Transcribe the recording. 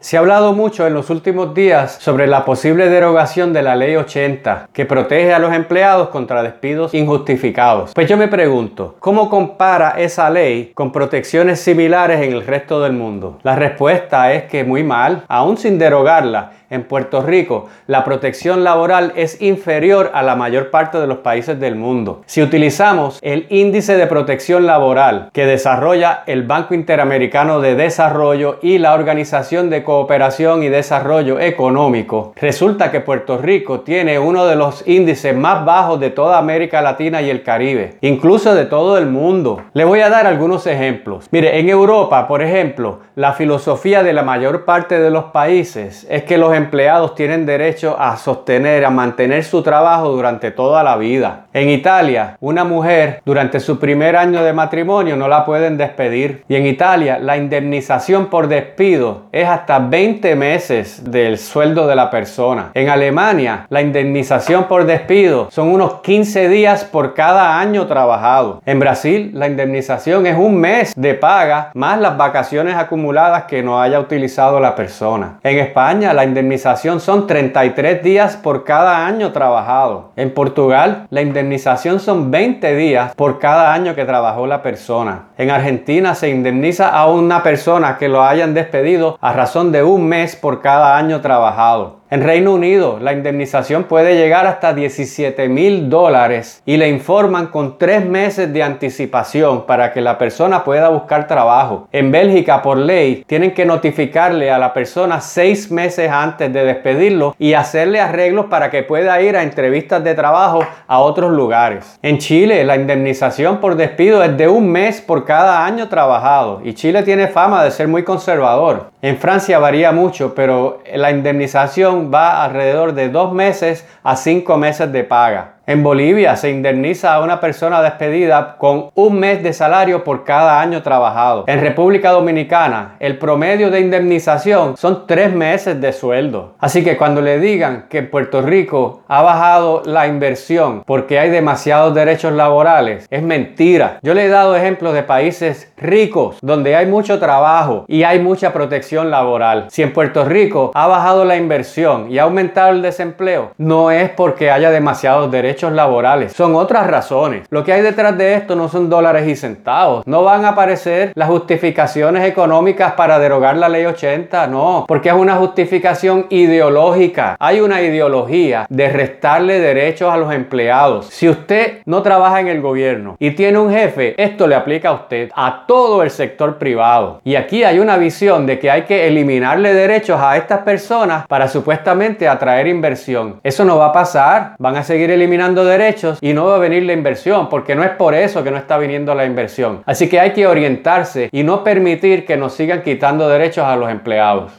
Se ha hablado mucho en los últimos días sobre la posible derogación de la Ley 80, que protege a los empleados contra despidos injustificados. Pues yo me pregunto, ¿cómo compara esa ley con protecciones similares en el resto del mundo? La respuesta es que muy mal, aún sin derogarla. En Puerto Rico, la protección laboral es inferior a la mayor parte de los países del mundo. Si utilizamos el índice de protección laboral que desarrolla el Banco Interamericano de Desarrollo y la Organización de Cooperación y Desarrollo Económico, resulta que Puerto Rico tiene uno de los índices más bajos de toda América Latina y el Caribe, incluso de todo el mundo. Le voy a dar algunos ejemplos. Mire, en Europa, por ejemplo, la filosofía de la mayor parte de los países es que los empleados tienen derecho a sostener, a mantener su trabajo durante toda la vida. En Italia, una mujer durante su primer año de matrimonio no la pueden despedir. Y en Italia, la indemnización por despido es hasta 20 meses del sueldo de la persona. En Alemania, la indemnización por despido son unos 15 días por cada año trabajado. En Brasil, la indemnización es un mes de paga más las vacaciones acumuladas que no haya utilizado la persona. En España, la indemnización son 33 días por cada año trabajado. En Portugal, la indemnización son 20 días por cada año que trabajó la persona. En Argentina se indemniza a una persona que lo hayan despedido a razón de un mes por cada año trabajado. En Reino Unido, la indemnización puede llegar hasta 17 mil dólares y le informan con tres meses de anticipación para que la persona pueda buscar trabajo. En Bélgica, por ley, tienen que notificarle a la persona seis meses antes de despedirlo y hacerle arreglos para que pueda ir a entrevistas de trabajo a otros lugares. En Chile, la indemnización por despido es de un mes por cada año trabajado y Chile tiene fama de ser muy conservador. En Francia varía mucho, pero la indemnización va alrededor de dos meses a cinco meses de paga. En Bolivia se indemniza a una persona despedida con un mes de salario por cada año trabajado. En República Dominicana, el promedio de indemnización son tres meses de sueldo. Así que cuando le digan que en Puerto Rico ha bajado la inversión porque hay demasiados derechos laborales, es mentira. Yo le he dado ejemplos de países ricos donde hay mucho trabajo y hay mucha protección laboral. Si en Puerto Rico ha bajado la inversión y ha aumentado el desempleo, no es porque haya demasiados derechos laborales. Son otras razones. Lo que hay detrás de esto no son dólares y centavos. No van a aparecer las justificaciones económicas para derogar la ley 80. No, porque es una justificación ideológica. Hay una ideología de restarle derechos a los empleados. Si usted no trabaja en el gobierno y tiene un jefe, esto le aplica a usted, a todo el sector privado. Y aquí hay una visión de que hay que eliminarle derechos a estas personas para supuestamente atraer inversión. Eso no va a pasar. Van a seguir eliminando derechos y no va a venir la inversión, porque no es por eso que no está viniendo la inversión. Así que hay que orientarse y no permitir que nos sigan quitando derechos a los empleados.